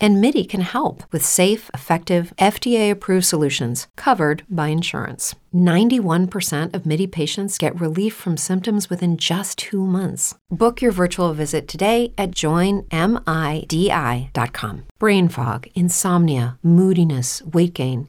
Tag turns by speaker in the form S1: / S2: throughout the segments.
S1: And MIDI can help with safe, effective, FDA approved solutions covered by insurance. 91% of MIDI patients get relief from symptoms within just two months. Book your virtual visit today at joinmidi.com. Brain fog, insomnia, moodiness, weight gain.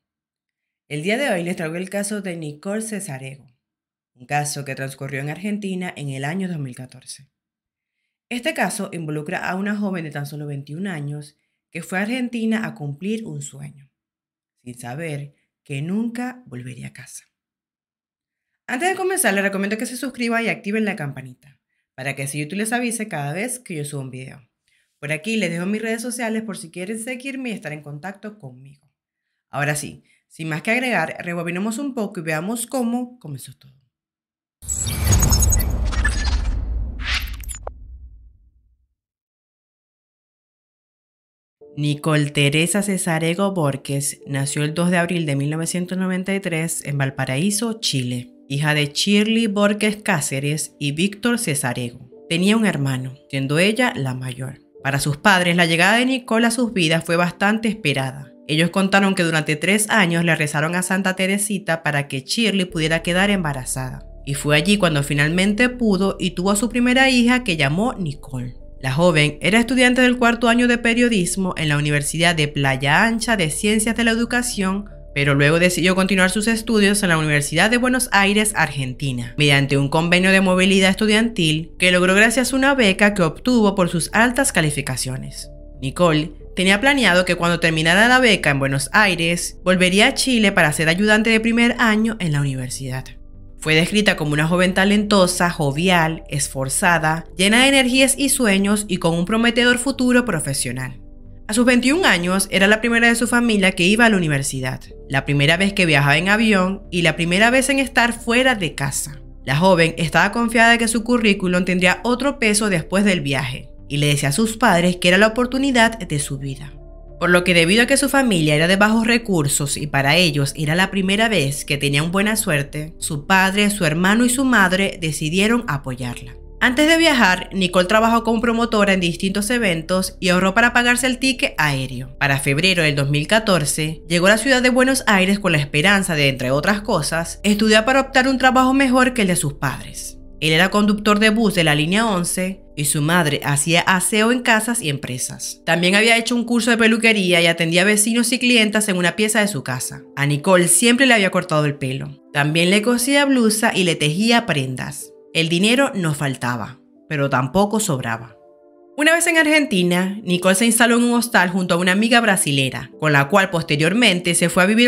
S2: El día de hoy les traigo el caso de Nicole Cesarego, un caso que transcurrió en Argentina en el año 2014. Este caso involucra a una joven de tan solo 21 años que fue a Argentina a cumplir un sueño, sin saber que nunca volvería a casa. Antes de comenzar, les recomiendo que se suscriban y activen la campanita, para que así YouTube les avise cada vez que yo subo un video. Por aquí les dejo mis redes sociales por si quieren seguirme y estar en contacto conmigo. Ahora sí, sin más que agregar, rebobinemos un poco y veamos cómo comenzó todo. Nicole Teresa Cesarego Borges nació el 2 de abril de 1993 en Valparaíso, Chile, hija de Shirley Borges Cáceres y Víctor Cesarego. Tenía un hermano, siendo ella la mayor. Para sus padres, la llegada de Nicole a sus vidas fue bastante esperada. Ellos contaron que durante tres años le rezaron a Santa Teresita para que Shirley pudiera quedar embarazada. Y fue allí cuando finalmente pudo y tuvo a su primera hija que llamó Nicole. La joven era estudiante del cuarto año de periodismo en la Universidad de Playa Ancha de Ciencias de la Educación, pero luego decidió continuar sus estudios en la Universidad de Buenos Aires, Argentina, mediante un convenio de movilidad estudiantil que logró gracias a una beca que obtuvo por sus altas calificaciones. Nicole Tenía planeado que cuando terminara la beca en Buenos Aires, volvería a Chile para ser ayudante de primer año en la universidad. Fue descrita como una joven talentosa, jovial, esforzada, llena de energías y sueños y con un prometedor futuro profesional. A sus 21 años era la primera de su familia que iba a la universidad, la primera vez que viajaba en avión y la primera vez en estar fuera de casa. La joven estaba confiada de que su currículum tendría otro peso después del viaje, y le decía a sus padres que era la oportunidad de su vida. Por lo que debido a que su familia era de bajos recursos y para ellos era la primera vez que tenían buena suerte, su padre, su hermano y su madre decidieron apoyarla. Antes de viajar, Nicole trabajó como promotora en distintos eventos y ahorró para pagarse el ticket aéreo. Para febrero del 2014, llegó a la ciudad de Buenos Aires con la esperanza de, entre otras cosas, estudiar para optar un trabajo mejor que el de sus padres. Él era conductor de bus de la línea 11 y su madre hacía aseo en casas y empresas. También había hecho un curso de peluquería y atendía vecinos y clientas en una pieza de su casa. A Nicole siempre le había cortado el pelo. También le cosía blusa y le tejía prendas. El dinero no faltaba, pero tampoco sobraba. Una vez en Argentina, Nicole se instaló en un hostal junto a una amiga brasilera, con la cual posteriormente se fue a vivir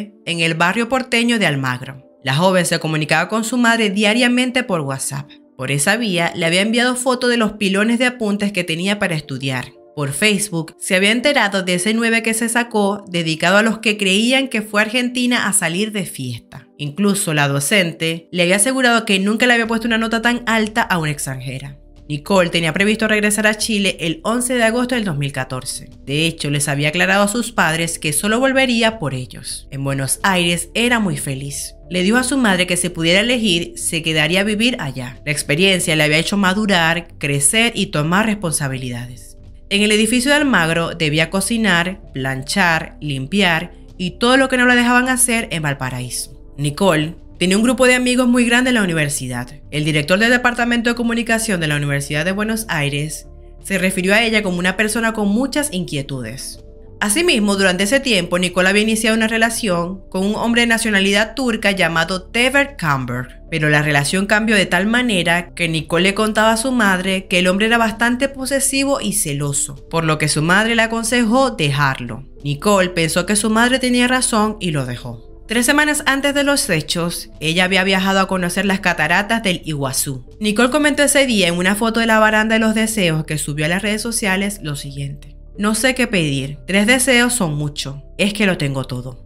S2: en el barrio porteño de Almagro. La joven se comunicaba con su madre diariamente por WhatsApp. Por esa vía le había enviado fotos de los pilones de apuntes que tenía para estudiar. Por Facebook se había enterado de ese 9 que se sacó dedicado a los que creían que fue a Argentina a salir de fiesta. Incluso la docente le había asegurado que nunca le había puesto una nota tan alta a una extranjera. Nicole tenía previsto regresar a Chile el 11 de agosto del 2014. De hecho, les había aclarado a sus padres que solo volvería por ellos. En Buenos Aires era muy feliz. Le dijo a su madre que si pudiera elegir, se quedaría a vivir allá. La experiencia le había hecho madurar, crecer y tomar responsabilidades. En el edificio de Almagro debía cocinar, planchar, limpiar y todo lo que no la dejaban hacer en Valparaíso. Nicole Tenía un grupo de amigos muy grande en la universidad. El director del Departamento de Comunicación de la Universidad de Buenos Aires se refirió a ella como una persona con muchas inquietudes. Asimismo, durante ese tiempo, Nicole había iniciado una relación con un hombre de nacionalidad turca llamado Tever Camber, pero la relación cambió de tal manera que Nicole le contaba a su madre que el hombre era bastante posesivo y celoso, por lo que su madre le aconsejó dejarlo. Nicole pensó que su madre tenía razón y lo dejó. Tres semanas antes de los hechos, ella había viajado a conocer las cataratas del Iguazú. Nicole comentó ese día en una foto de la baranda de los deseos que subió a las redes sociales lo siguiente. No sé qué pedir, tres deseos son mucho, es que lo tengo todo.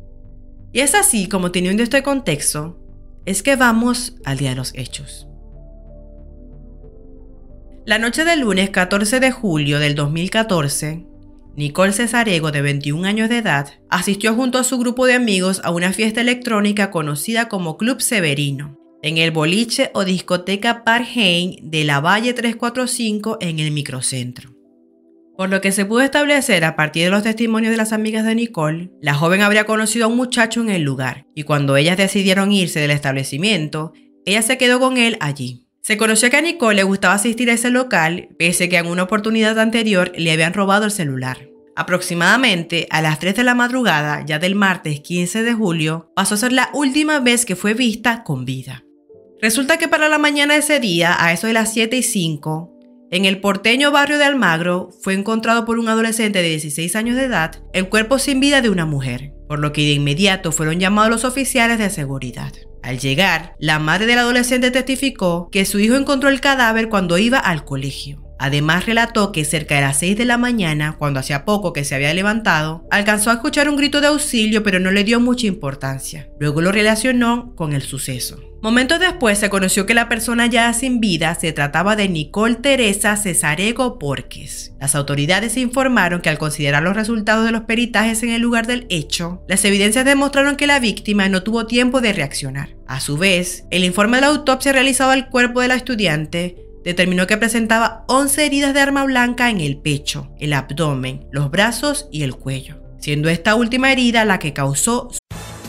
S2: Y es así como teniendo este contexto, es que vamos al día de los hechos. La noche del lunes 14 de julio del 2014, Nicole Cesarego, de 21 años de edad, asistió junto a su grupo de amigos a una fiesta electrónica conocida como Club Severino, en el boliche o discoteca Parheim de la Valle 345 en el microcentro. Por lo que se pudo establecer a partir de los testimonios de las amigas de Nicole, la joven habría conocido a un muchacho en el lugar y cuando ellas decidieron irse del establecimiento, ella se quedó con él allí. Se conoció que a Nicole le gustaba asistir a ese local, pese que en una oportunidad anterior le habían robado el celular. Aproximadamente a las 3 de la madrugada, ya del martes 15 de julio, pasó a ser la última vez que fue vista con vida. Resulta que para la mañana de ese día, a eso de las 7 y 5, en el porteño barrio de Almagro fue encontrado por un adolescente de 16 años de edad el cuerpo sin vida de una mujer, por lo que de inmediato fueron llamados los oficiales de seguridad. Al llegar, la madre del adolescente testificó que su hijo encontró el cadáver cuando iba al colegio. Además relató que cerca de las 6 de la mañana, cuando hacía poco que se había levantado, alcanzó a escuchar un grito de auxilio pero no le dio mucha importancia. Luego lo relacionó con el suceso. Momentos después se conoció que la persona ya sin vida se trataba de Nicole Teresa Cesarego Porques. Las autoridades informaron que al considerar los resultados de los peritajes en el lugar del hecho, las evidencias demostraron que la víctima no tuvo tiempo de reaccionar. A su vez, el informe de la autopsia realizado al cuerpo de la estudiante determinó que presentaba 11 heridas de arma blanca en el pecho, el abdomen, los brazos y el cuello, siendo esta última herida la que causó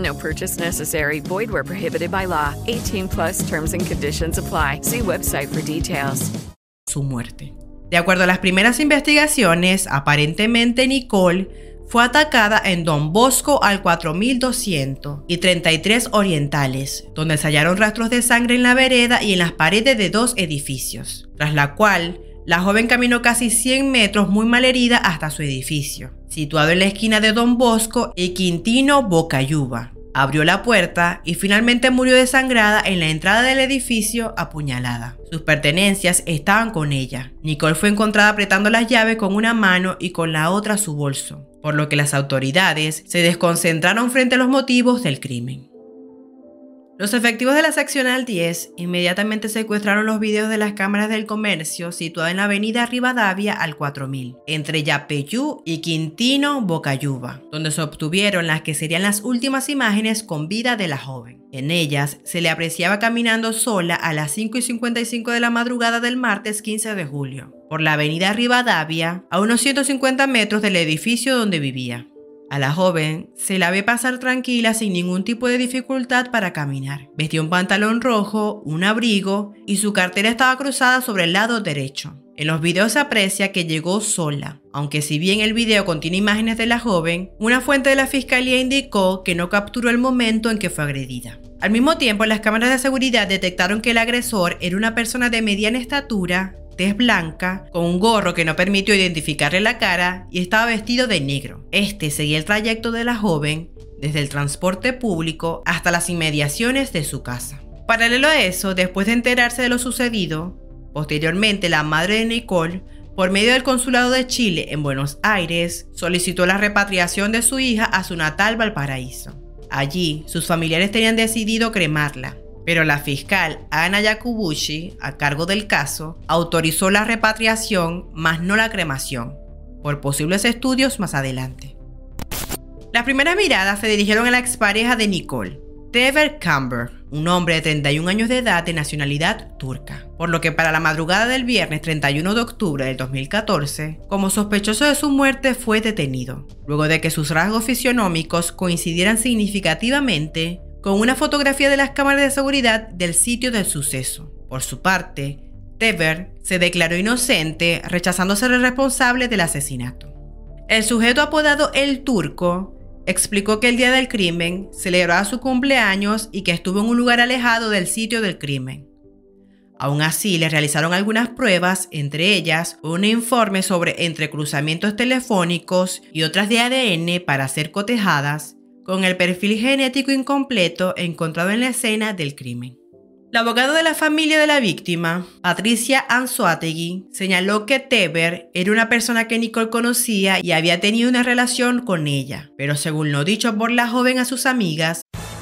S3: No purchase necessary. Void where prohibited by law. 18 plus terms and conditions apply. See website for details.
S2: Su muerte. De acuerdo a las primeras investigaciones, aparentemente Nicole fue atacada en Don Bosco al 4200 y 33 Orientales, donde se hallaron rastros de sangre en la vereda y en las paredes de dos edificios, tras la cual la joven caminó casi 100 metros muy mal herida hasta su edificio, situado en la esquina de Don Bosco y Quintino Bocayuba. Abrió la puerta y finalmente murió desangrada en la entrada del edificio apuñalada. Sus pertenencias estaban con ella. Nicole fue encontrada apretando las llaves con una mano y con la otra su bolso, por lo que las autoridades se desconcentraron frente a los motivos del crimen. Los efectivos de la seccional 10 inmediatamente secuestraron los videos de las cámaras del comercio situadas en la avenida Rivadavia al 4000, entre Yapeyú y Quintino Bocayuba, donde se obtuvieron las que serían las últimas imágenes con vida de la joven. En ellas se le apreciaba caminando sola a las 5 y 55 de la madrugada del martes 15 de julio, por la avenida Rivadavia, a unos 150 metros del edificio donde vivía. A la joven se la ve pasar tranquila sin ningún tipo de dificultad para caminar. Vestía un pantalón rojo, un abrigo y su cartera estaba cruzada sobre el lado derecho. En los videos se aprecia que llegó sola, aunque si bien el video contiene imágenes de la joven, una fuente de la fiscalía indicó que no capturó el momento en que fue agredida. Al mismo tiempo, las cámaras de seguridad detectaron que el agresor era una persona de mediana estatura, tez blanca, con un gorro que no permitió identificarle la cara y estaba vestido de negro. Este seguía el trayecto de la joven desde el transporte público hasta las inmediaciones de su casa. Paralelo a eso, después de enterarse de lo sucedido, posteriormente la madre de Nicole, por medio del Consulado de Chile en Buenos Aires, solicitó la repatriación de su hija a su natal Valparaíso. Allí, sus familiares tenían decidido cremarla, pero la fiscal Ana Yakubushi, a cargo del caso, autorizó la repatriación, más no la cremación, por posibles estudios más adelante. Las primeras miradas se dirigieron a la expareja de Nicole, Tever Camber, un hombre de 31 años de edad de nacionalidad turca, por lo que para la madrugada del viernes 31 de octubre del 2014, como sospechoso de su muerte fue detenido, luego de que sus rasgos fisionómicos coincidieran significativamente con una fotografía de las cámaras de seguridad del sitio del suceso. Por su parte, Tever se declaró inocente, rechazando ser el responsable del asesinato. El sujeto apodado El Turco explicó que el día del crimen celebraba su cumpleaños y que estuvo en un lugar alejado del sitio del crimen. Aún así, le realizaron algunas pruebas, entre ellas un informe sobre entrecruzamientos telefónicos y otras de ADN para ser cotejadas con el perfil genético incompleto encontrado en la escena del crimen. La abogada de la familia de la víctima, Patricia Anzoategui, señaló que Teber era una persona que Nicole conocía y había tenido una relación con ella, pero según lo dicho por la joven a sus amigas,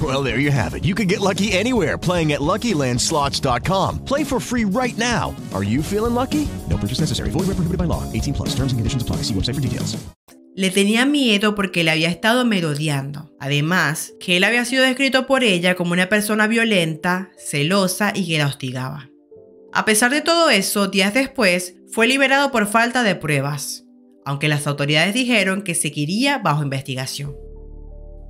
S4: Well, there you have it. You can get lucky anywhere playing at LuckyLandSlots.com. Play for free right now. Are you feeling lucky? No purchase necessary. Void where prohibited by law. 18 plus. Terms and conditions apply. See website for details.
S2: Le tenía miedo porque le había estado merodeando. Además, que él había sido descrito por ella como una persona violenta, celosa y que la hostigaba. A pesar de todo eso, días después, fue liberado por falta de pruebas, aunque las autoridades dijeron que seguiría bajo investigación.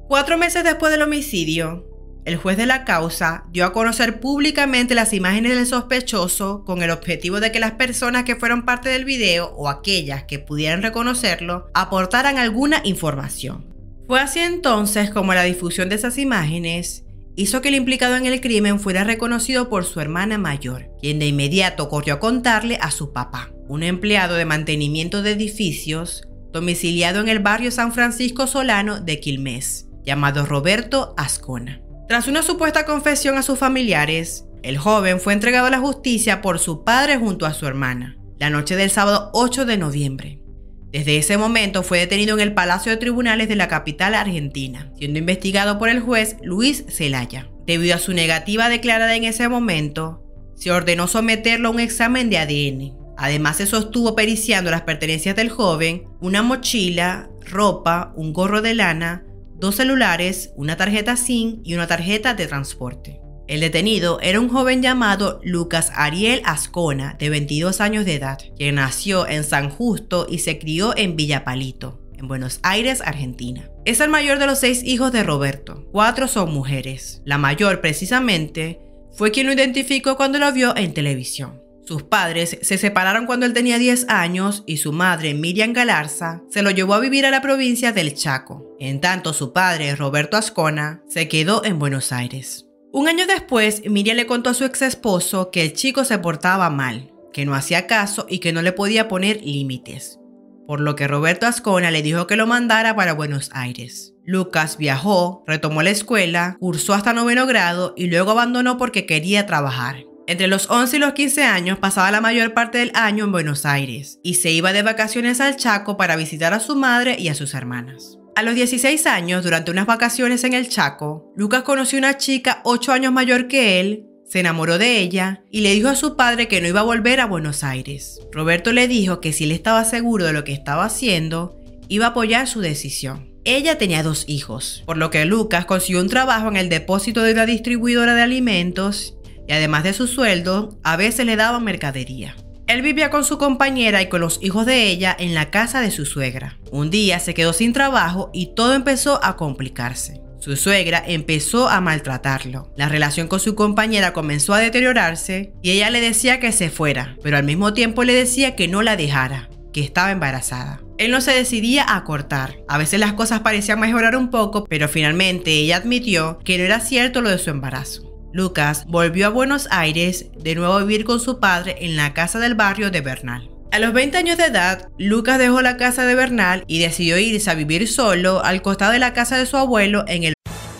S2: Cuatro meses después del homicidio, el juez de la causa dio a conocer públicamente las imágenes del sospechoso con el objetivo de que las personas que fueron parte del video o aquellas que pudieran reconocerlo aportaran alguna información. Fue así entonces como la difusión de esas imágenes hizo que el implicado en el crimen fuera reconocido por su hermana mayor, quien de inmediato corrió a contarle a su papá, un empleado de mantenimiento de edificios domiciliado en el barrio San Francisco Solano de Quilmes llamado Roberto Ascona. Tras una supuesta confesión a sus familiares, el joven fue entregado a la justicia por su padre junto a su hermana, la noche del sábado 8 de noviembre. Desde ese momento fue detenido en el Palacio de Tribunales de la capital argentina, siendo investigado por el juez Luis Zelaya. Debido a su negativa declarada en ese momento, se ordenó someterlo a un examen de ADN. Además se sostuvo periciando las pertenencias del joven, una mochila, ropa, un gorro de lana, dos celulares, una tarjeta SIM y una tarjeta de transporte. El detenido era un joven llamado Lucas Ariel Ascona, de 22 años de edad, quien nació en San Justo y se crió en Villapalito, en Buenos Aires, Argentina. Es el mayor de los seis hijos de Roberto. Cuatro son mujeres. La mayor, precisamente, fue quien lo identificó cuando lo vio en televisión. Sus padres se separaron cuando él tenía 10 años y su madre, Miriam Galarza, se lo llevó a vivir a la provincia del Chaco. En tanto, su padre, Roberto Ascona, se quedó en Buenos Aires. Un año después, Miriam le contó a su ex esposo que el chico se portaba mal, que no hacía caso y que no le podía poner límites. Por lo que Roberto Ascona le dijo que lo mandara para Buenos Aires. Lucas viajó, retomó la escuela, cursó hasta noveno grado y luego abandonó porque quería trabajar. Entre los 11 y los 15 años pasaba la mayor parte del año en Buenos Aires y se iba de vacaciones al Chaco para visitar a su madre y a sus hermanas. A los 16 años, durante unas vacaciones en el Chaco, Lucas conoció una chica 8 años mayor que él, se enamoró de ella y le dijo a su padre que no iba a volver a Buenos Aires. Roberto le dijo que si él estaba seguro de lo que estaba haciendo, iba a apoyar su decisión. Ella tenía dos hijos, por lo que Lucas consiguió un trabajo en el depósito de una distribuidora de alimentos y además de su sueldo, a veces le daban mercadería. Él vivía con su compañera y con los hijos de ella en la casa de su suegra. Un día se quedó sin trabajo y todo empezó a complicarse. Su suegra empezó a maltratarlo. La relación con su compañera comenzó a deteriorarse y ella le decía que se fuera, pero al mismo tiempo le decía que no la dejara, que estaba embarazada. Él no se decidía a cortar. A veces las cosas parecían mejorar un poco, pero finalmente ella admitió que no era cierto lo de su embarazo. Lucas volvió a Buenos Aires de nuevo a vivir con su padre en la casa del barrio de Bernal. A los 20 años de edad, Lucas dejó la casa de Bernal y decidió irse a vivir solo al costado de la casa de su abuelo en el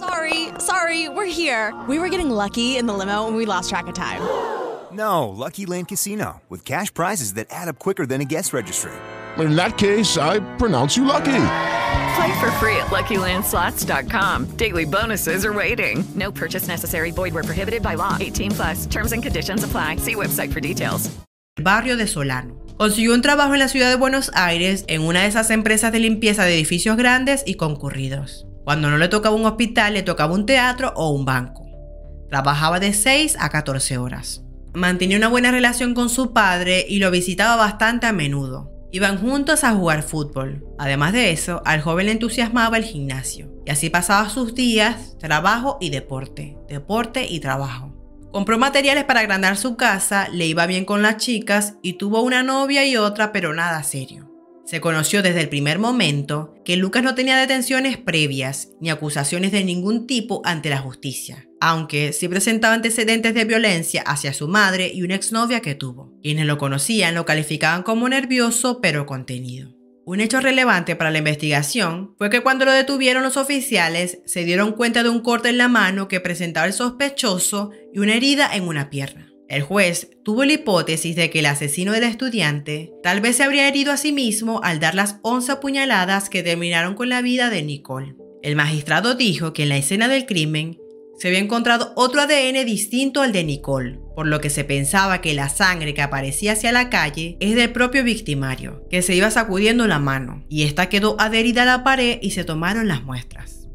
S5: Sorry, sorry, we're here. We were getting lucky in the limo and we lost track of time.
S6: No, Lucky Land Casino, with cash prizes that add up quicker than a guest registry.
S7: In that case, I pronounce you lucky.
S3: Play for free at LuckyLandSlots.com. Daily bonuses are waiting. No purchase necessary. Void where prohibited by law. 18 plus. Terms and conditions apply. See website for details.
S2: barrio de Solano. Consiguió un trabajo en la ciudad de Buenos Aires en una de esas empresas de limpieza de edificios grandes y concurridos. Cuando no le tocaba un hospital, le tocaba un teatro o un banco. Trabajaba de 6 a 14 horas. Mantenía una buena relación con su padre y lo visitaba bastante a menudo. Iban juntos a jugar fútbol. Además de eso, al joven le entusiasmaba el gimnasio. Y así pasaba sus días, trabajo y deporte, deporte y trabajo. Compró materiales para agrandar su casa, le iba bien con las chicas y tuvo una novia y otra, pero nada serio. Se conoció desde el primer momento que Lucas no tenía detenciones previas ni acusaciones de ningún tipo ante la justicia, aunque sí presentaba antecedentes de violencia hacia su madre y una exnovia que tuvo. Quienes lo conocían lo calificaban como nervioso pero contenido. Un hecho relevante para la investigación fue que cuando lo detuvieron los oficiales se dieron cuenta de un corte en la mano que presentaba el sospechoso y una herida en una pierna. El juez tuvo la hipótesis de que el asesino del estudiante tal vez se habría herido a sí mismo al dar las 11 puñaladas que terminaron con la vida de Nicole. El magistrado dijo que en la escena del crimen se había encontrado otro ADN distinto al de Nicole, por lo que se pensaba que la sangre que aparecía hacia la calle es del propio victimario, que se iba sacudiendo la mano, y esta quedó adherida a la pared y se tomaron las muestras.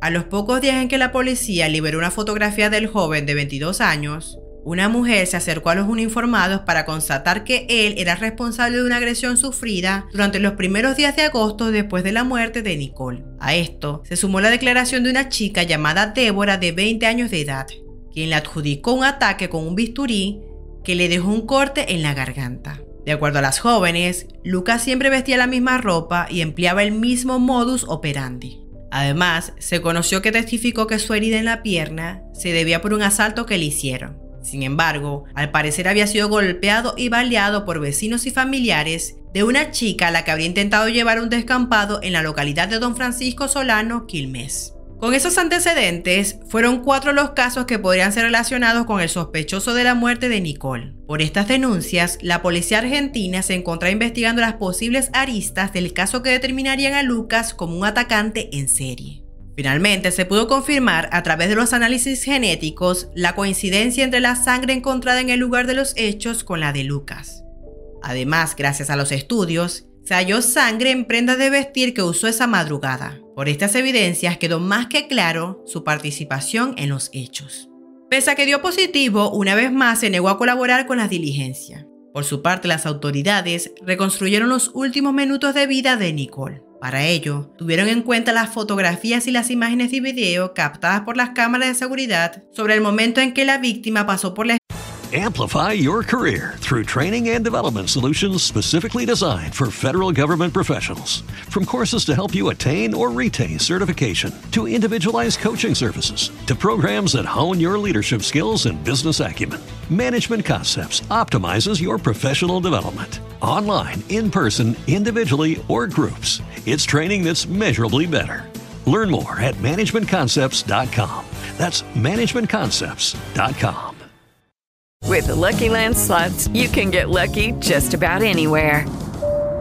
S2: A los pocos días en que la policía liberó una fotografía del joven de 22 años, una mujer se acercó a los uniformados para constatar que él era responsable de una agresión sufrida durante los primeros días de agosto después de la muerte de Nicole. A esto se sumó la declaración de una chica llamada Débora de 20 años de edad, quien le adjudicó un ataque con un bisturí que le dejó un corte en la garganta. De acuerdo a las jóvenes, Lucas siempre vestía la misma ropa y empleaba el mismo modus operandi. Además, se conoció que testificó que su herida en la pierna se debía por un asalto que le hicieron. Sin embargo, al parecer había sido golpeado y baleado por vecinos y familiares de una chica a la que habría intentado llevar un descampado en la localidad de Don Francisco Solano, Quilmes. Con esos antecedentes, fueron cuatro los casos que podrían ser relacionados con el sospechoso de la muerte de Nicole. Por estas denuncias, la policía argentina se encontraba investigando las posibles aristas del caso que determinarían a Lucas como un atacante en serie. Finalmente, se pudo confirmar a través de los análisis genéticos la coincidencia entre la sangre encontrada en el lugar de los hechos con la de Lucas. Además, gracias a los estudios, se halló sangre en prendas de vestir que usó esa madrugada. Por estas evidencias quedó más que claro su participación en los hechos. Pese a que dio positivo, una vez más se negó a colaborar con las diligencias. Por su parte, las autoridades reconstruyeron los últimos minutos de vida de Nicole. Para ello, tuvieron en cuenta las fotografías y las imágenes de video captadas por las cámaras de seguridad sobre el momento en que la víctima pasó por la
S8: Amplify your career through training and development solutions specifically designed for federal government professionals. From courses to help you attain or retain certification, to individualized coaching services, to programs that hone your leadership skills and business acumen, Management Concepts optimizes your professional development. Online, in person, individually, or groups, it's training that's measurably better. Learn more at managementconcepts.com. That's managementconcepts.com.
S3: With the Lucky Land slots, you can get lucky just about anywhere.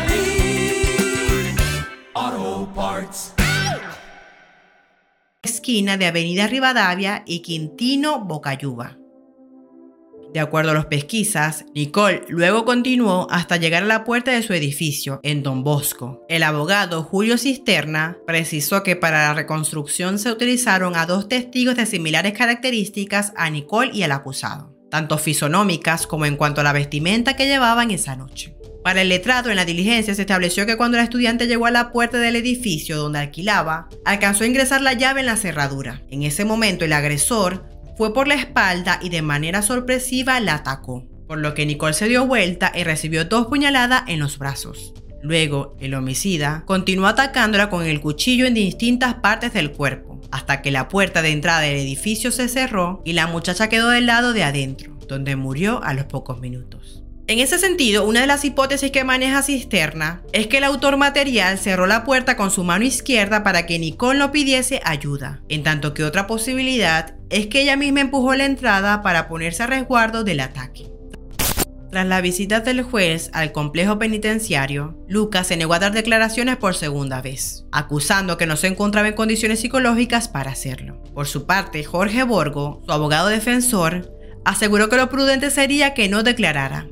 S2: esquina de Avenida Rivadavia y Quintino Bocayuba. De acuerdo a los pesquisas, Nicole luego continuó hasta llegar a la puerta de su edificio, en Don Bosco. El abogado Julio Cisterna precisó que para la reconstrucción se utilizaron a dos testigos de similares características a Nicole y al acusado, tanto fisonómicas como en cuanto a la vestimenta que llevaban esa noche. Para el letrado en la diligencia se estableció que cuando la estudiante llegó a la puerta del edificio donde alquilaba, alcanzó a ingresar la llave en la cerradura. En ese momento el agresor fue por la espalda y de manera sorpresiva la atacó, por lo que Nicole se dio vuelta y recibió dos puñaladas en los brazos. Luego, el homicida continuó atacándola con el cuchillo en distintas partes del cuerpo, hasta que la puerta de entrada del edificio se cerró y la muchacha quedó del lado de adentro, donde murió a los pocos minutos. En ese sentido, una de las hipótesis que maneja Cisterna es que el autor material cerró la puerta con su mano izquierda para que Nicole no pidiese ayuda, en tanto que otra posibilidad es que ella misma empujó la entrada para ponerse a resguardo del ataque. Tras la visita del juez al complejo penitenciario, Lucas se negó a dar declaraciones por segunda vez, acusando que no se encontraba en condiciones psicológicas para hacerlo. Por su parte, Jorge Borgo, su abogado defensor, aseguró que lo prudente sería que no declarara.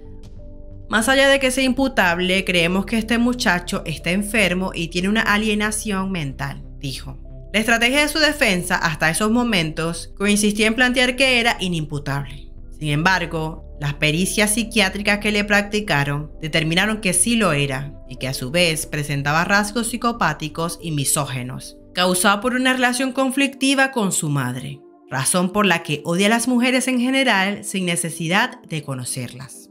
S2: Más allá de que sea imputable, creemos que este muchacho está enfermo y tiene una alienación mental, dijo. La estrategia de su defensa hasta esos momentos coincistía en plantear que era inimputable. Sin embargo, las pericias psiquiátricas que le practicaron determinaron que sí lo era y que a su vez presentaba rasgos psicopáticos y misógenos, causados por una relación conflictiva con su madre, razón por la que odia a las mujeres en general sin necesidad de conocerlas.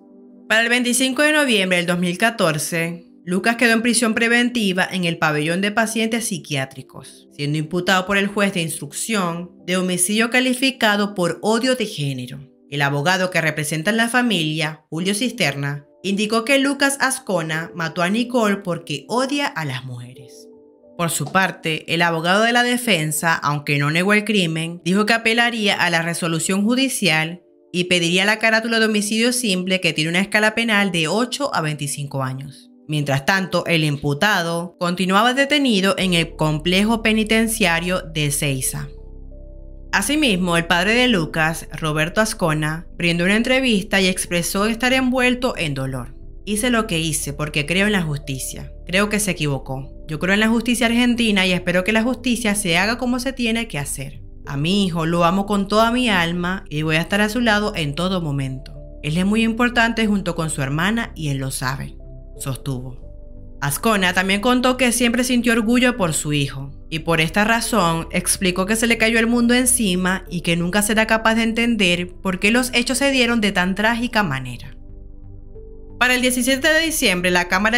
S2: Para el 25 de noviembre del 2014, Lucas quedó en prisión preventiva en el pabellón de pacientes psiquiátricos, siendo imputado por el juez de instrucción de homicidio calificado por odio de género el abogado que representa a la familia, Julio Cisterna, indicó que Lucas Ascona mató a Nicole porque odia a las mujeres. Por su parte, el abogado de la defensa, aunque no negó el crimen, dijo que apelaría a la resolución judicial y pediría la carátula de homicidio simple que tiene una escala penal de 8 a 25 años. Mientras tanto, el imputado continuaba detenido en el complejo penitenciario de Ceiza. Asimismo, el padre de Lucas, Roberto Ascona, brindó una entrevista y expresó estar envuelto en dolor. Hice lo que hice porque creo en la justicia. Creo que se equivocó. Yo creo en la justicia argentina y espero que la justicia se haga como se tiene que hacer. A mi hijo lo amo con toda mi alma y voy a estar a su lado en todo momento. Él es muy importante junto con su hermana y él lo sabe, sostuvo. Ascona también contó que siempre sintió orgullo por su hijo, y por esta razón explicó que se le cayó el mundo encima y que nunca será capaz de entender por qué los hechos se dieron de tan trágica manera. Para el 17 de diciembre, la Cámara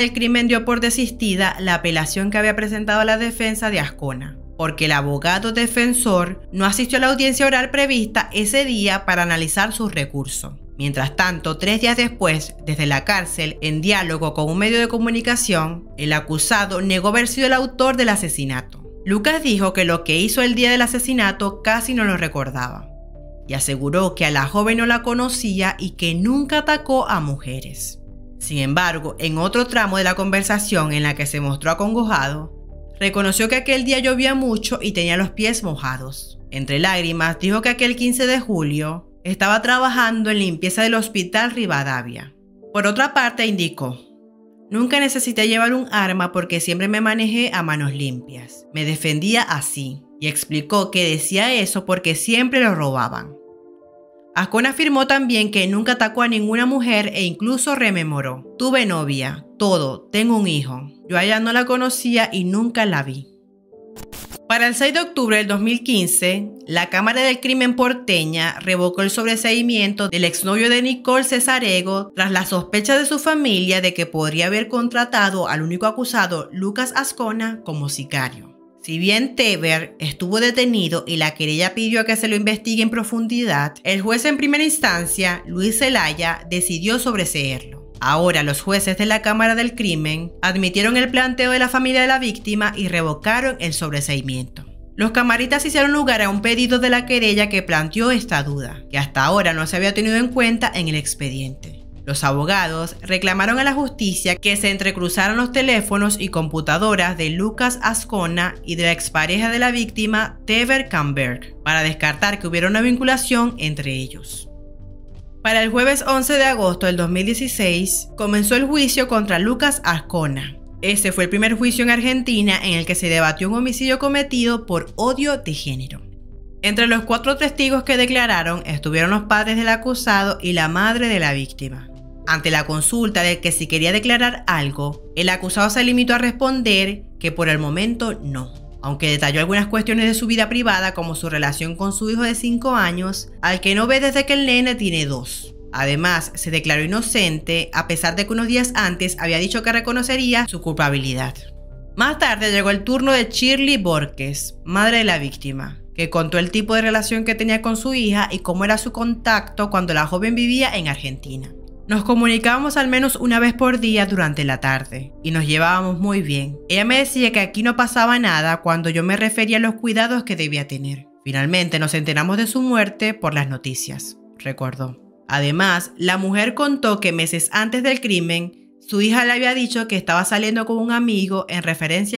S2: El crimen dio por desistida la apelación que había presentado la defensa de Ascona, porque el abogado defensor no asistió a la audiencia oral prevista ese día para analizar su recurso. Mientras tanto, tres días después, desde la cárcel, en diálogo con un medio de comunicación, el acusado negó haber sido el autor del asesinato. Lucas dijo que lo que hizo el día del asesinato casi no lo recordaba y aseguró que a la joven no la conocía y que nunca atacó a mujeres. Sin embargo, en otro tramo de la conversación en la que se mostró acongojado, reconoció que aquel día llovía mucho y tenía los pies mojados. Entre lágrimas, dijo que aquel 15 de julio estaba trabajando en limpieza del hospital Rivadavia. Por otra parte, indicó, Nunca necesité llevar un arma porque siempre me manejé a manos limpias. Me defendía así y explicó que decía eso porque siempre lo robaban. Ascona afirmó también que nunca atacó a ninguna mujer e incluso rememoró. Tuve novia, todo, tengo un hijo. Yo a ella no la conocía y nunca la vi. Para el 6 de octubre del 2015, la Cámara del Crimen porteña revocó el sobreseimiento del exnovio de Nicole Cesarego tras la sospecha de su familia de que podría haber contratado al único acusado, Lucas Ascona, como sicario. Si bien Teber estuvo detenido y la querella pidió que se lo investigue en profundidad, el juez en primera instancia, Luis Zelaya, decidió sobreseerlo. Ahora los jueces de la Cámara del Crimen admitieron el planteo de la familia de la víctima y revocaron el sobreseimiento. Los camaritas hicieron lugar a un pedido de la querella que planteó esta duda, que hasta ahora no se había tenido en cuenta en el expediente. Los abogados reclamaron a la justicia que se entrecruzaran los teléfonos y computadoras de Lucas Ascona y de la expareja de la víctima, Tever Camberg, para descartar que hubiera una vinculación entre ellos. Para el jueves 11 de agosto del 2016 comenzó el juicio contra Lucas Ascona. Este fue el primer juicio en Argentina en el que se debatió un homicidio cometido por odio de género. Entre los cuatro testigos que declararon estuvieron los padres del acusado y la madre de la víctima. Ante la consulta de que si quería declarar algo, el acusado se limitó a responder que por el momento no aunque detalló algunas cuestiones de su vida privada como su relación con su hijo de 5 años, al que no ve desde que el nene tiene 2. Además, se declaró inocente a pesar de que unos días antes había dicho que reconocería su culpabilidad. Más tarde llegó el turno de Shirley Borges, madre de la víctima, que contó el tipo de relación que tenía con su hija y cómo era su contacto cuando la joven vivía en Argentina. Nos comunicábamos al menos una vez por día durante la tarde y nos llevábamos muy bien. Ella me decía que aquí no pasaba nada cuando yo me refería a los cuidados que debía tener. Finalmente nos enteramos de su muerte por las noticias, recordó. Además, la mujer contó que meses antes del crimen, su hija le había dicho que estaba saliendo con un amigo en referencia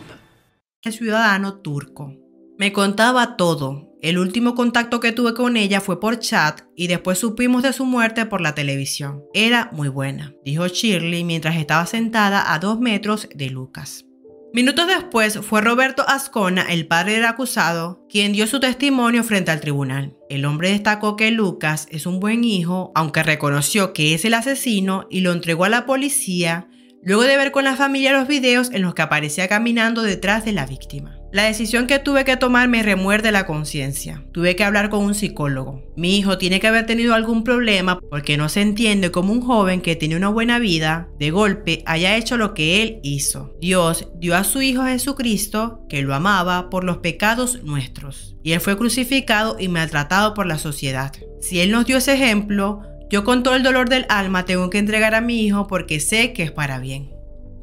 S2: ciudadano turco. Me contaba todo. El último contacto que tuve con ella fue por chat y después supimos de su muerte por la televisión. Era muy buena, dijo Shirley mientras estaba sentada a dos metros de Lucas. Minutos después fue Roberto Ascona, el padre del acusado, quien dio su testimonio frente al tribunal. El hombre destacó que Lucas es un buen hijo, aunque reconoció que es el asesino y lo entregó a la policía luego de ver con la familia los videos en los que aparecía caminando detrás de la víctima. La decisión que tuve que tomar me remuerde la conciencia. Tuve que hablar con un psicólogo. Mi hijo tiene que haber tenido algún problema porque no se entiende como un joven que tiene una buena vida, de golpe haya hecho lo que él hizo. Dios dio a su Hijo Jesucristo, que lo amaba, por los pecados nuestros. Y él fue crucificado y maltratado por la sociedad. Si él nos dio ese ejemplo, yo con todo el dolor del alma tengo que entregar a mi hijo porque sé que es para bien.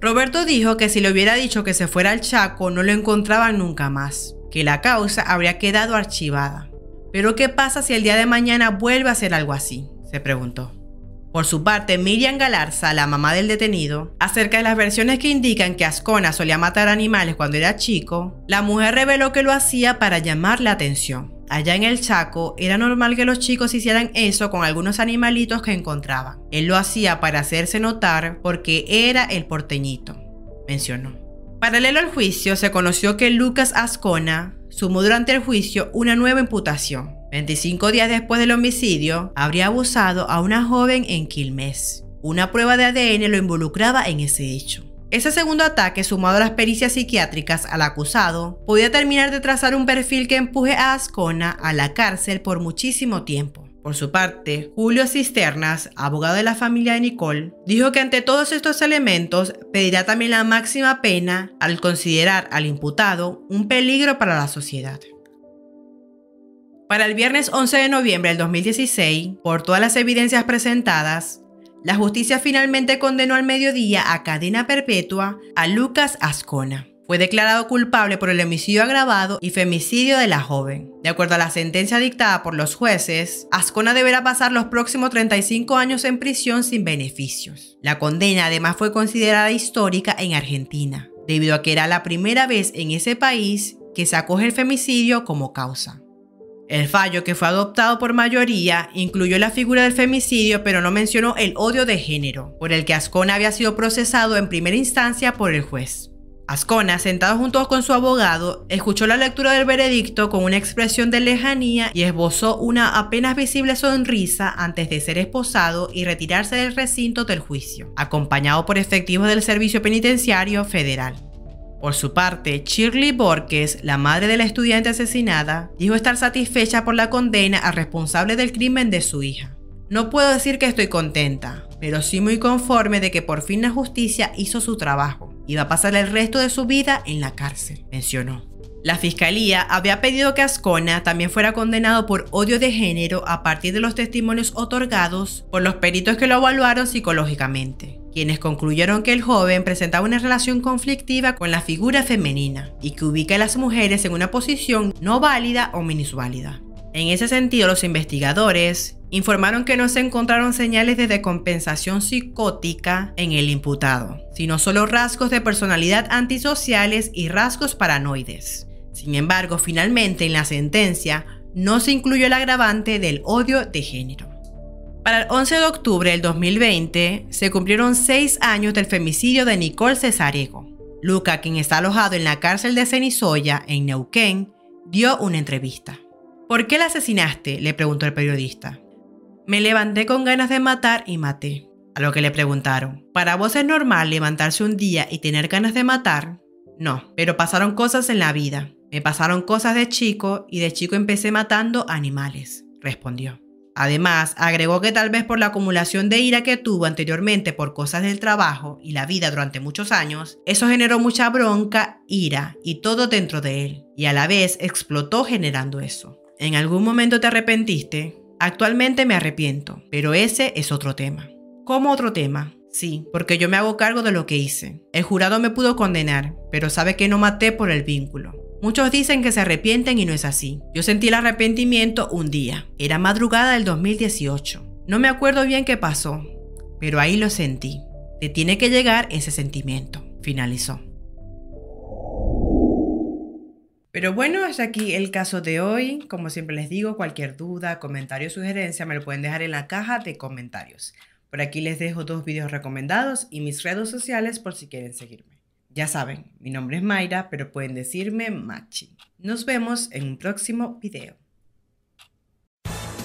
S2: Roberto dijo que si le hubiera dicho que se fuera al Chaco no lo encontraban nunca más, que la causa habría quedado archivada. Pero ¿qué pasa si el día de mañana vuelve a hacer algo así? se preguntó. Por su parte, Miriam Galarza, la mamá del detenido, acerca de las versiones que indican que Ascona solía matar animales cuando era chico, la mujer reveló que lo hacía para llamar la atención. Allá en el Chaco era normal que los chicos hicieran eso con algunos animalitos que encontraban. Él lo hacía para hacerse notar porque era el porteñito, mencionó. Paralelo al juicio, se conoció que Lucas Ascona sumó durante el juicio una nueva imputación. 25 días después del homicidio, habría abusado a una joven en Quilmes. Una prueba de ADN lo involucraba en ese hecho. Ese segundo ataque, sumado a las pericias psiquiátricas al acusado, podía terminar de trazar un perfil que empuje a Ascona a la cárcel por muchísimo tiempo. Por su parte, Julio Cisternas, abogado de la familia de Nicole, dijo que ante todos estos elementos pedirá también la máxima pena al considerar al imputado un peligro para la sociedad. Para el viernes 11 de noviembre del 2016, por todas las evidencias presentadas, La justicia finalmente condenó al mediodía a cadena perpetua a Lucas Ascona. Fue declarado culpable por el homicidio agravado y femicidio de la joven. De acuerdo a la sentencia dictada por los jueces, Ascona deberá pasar los próximos 35 años en prisión sin beneficios. La condena además fue considerada histórica en Argentina, debido a que era la primera vez en ese país que se acoge el femicidio como causa. El fallo, que fue adoptado por mayoría, incluyó la figura del femicidio, pero no mencionó el odio de género, por el que Ascona había sido procesado en primera instancia por el juez. Ascona, sentado junto con su abogado, escuchó la lectura del veredicto con una expresión de lejanía y esbozó una apenas visible sonrisa antes de ser esposado y retirarse del recinto del juicio, acompañado por efectivos del Servicio Penitenciario Federal. Por su parte, Shirley Borges, la madre de la estudiante asesinada, dijo estar satisfecha por la condena al responsable del crimen de su hija. No puedo decir que estoy contenta, pero sí muy conforme de que por fin la justicia hizo su trabajo y va a pasar el resto de su vida en la cárcel, mencionó. La fiscalía había pedido que Ascona también fuera condenado por odio de género a partir de los testimonios otorgados por los peritos que lo evaluaron psicológicamente, quienes concluyeron que el joven presentaba una relación conflictiva con la figura femenina y que ubica a las mujeres en una posición no válida o minusválida. En ese sentido, los investigadores informaron que no se encontraron señales de decompensación psicótica en el imputado, sino solo rasgos de personalidad antisociales y rasgos paranoides. Sin embargo, finalmente en la sentencia no se incluyó el agravante del odio de género. Para el 11 de octubre del 2020 se cumplieron seis años del femicidio de Nicole Cesarego. Luca, quien está alojado en la cárcel de Cenizoya, en Neuquén, dio una entrevista. ¿Por qué la asesinaste? le preguntó el periodista. Me levanté con ganas de matar y maté. A lo que le preguntaron, ¿para vos es normal levantarse un día y tener ganas de matar? No, pero pasaron cosas en la vida. Me pasaron cosas de chico y de chico empecé matando animales, respondió. Además, agregó que tal vez por la acumulación de ira que tuvo anteriormente por cosas del trabajo y la vida durante muchos años, eso generó mucha bronca, ira y todo dentro de él, y a la vez explotó generando eso. ¿En algún momento te arrepentiste? Actualmente me arrepiento, pero ese es otro tema. ¿Cómo otro tema? Sí, porque yo me hago cargo de lo que hice. El jurado me pudo condenar, pero sabe que no maté por el vínculo. Muchos dicen que se arrepienten y no es así. Yo sentí el arrepentimiento un día. Era madrugada del 2018. No me acuerdo bien qué pasó, pero ahí lo sentí. Te tiene que llegar ese sentimiento, finalizó. Pero bueno, hasta aquí el caso de hoy. Como siempre les digo, cualquier duda, comentario o sugerencia me lo pueden dejar en la caja de comentarios. Por aquí les dejo dos videos recomendados y mis redes sociales por si quieren seguirme. Ya saben, mi nombre es Mayra, pero pueden decirme Machi. Nos vemos en un próximo video.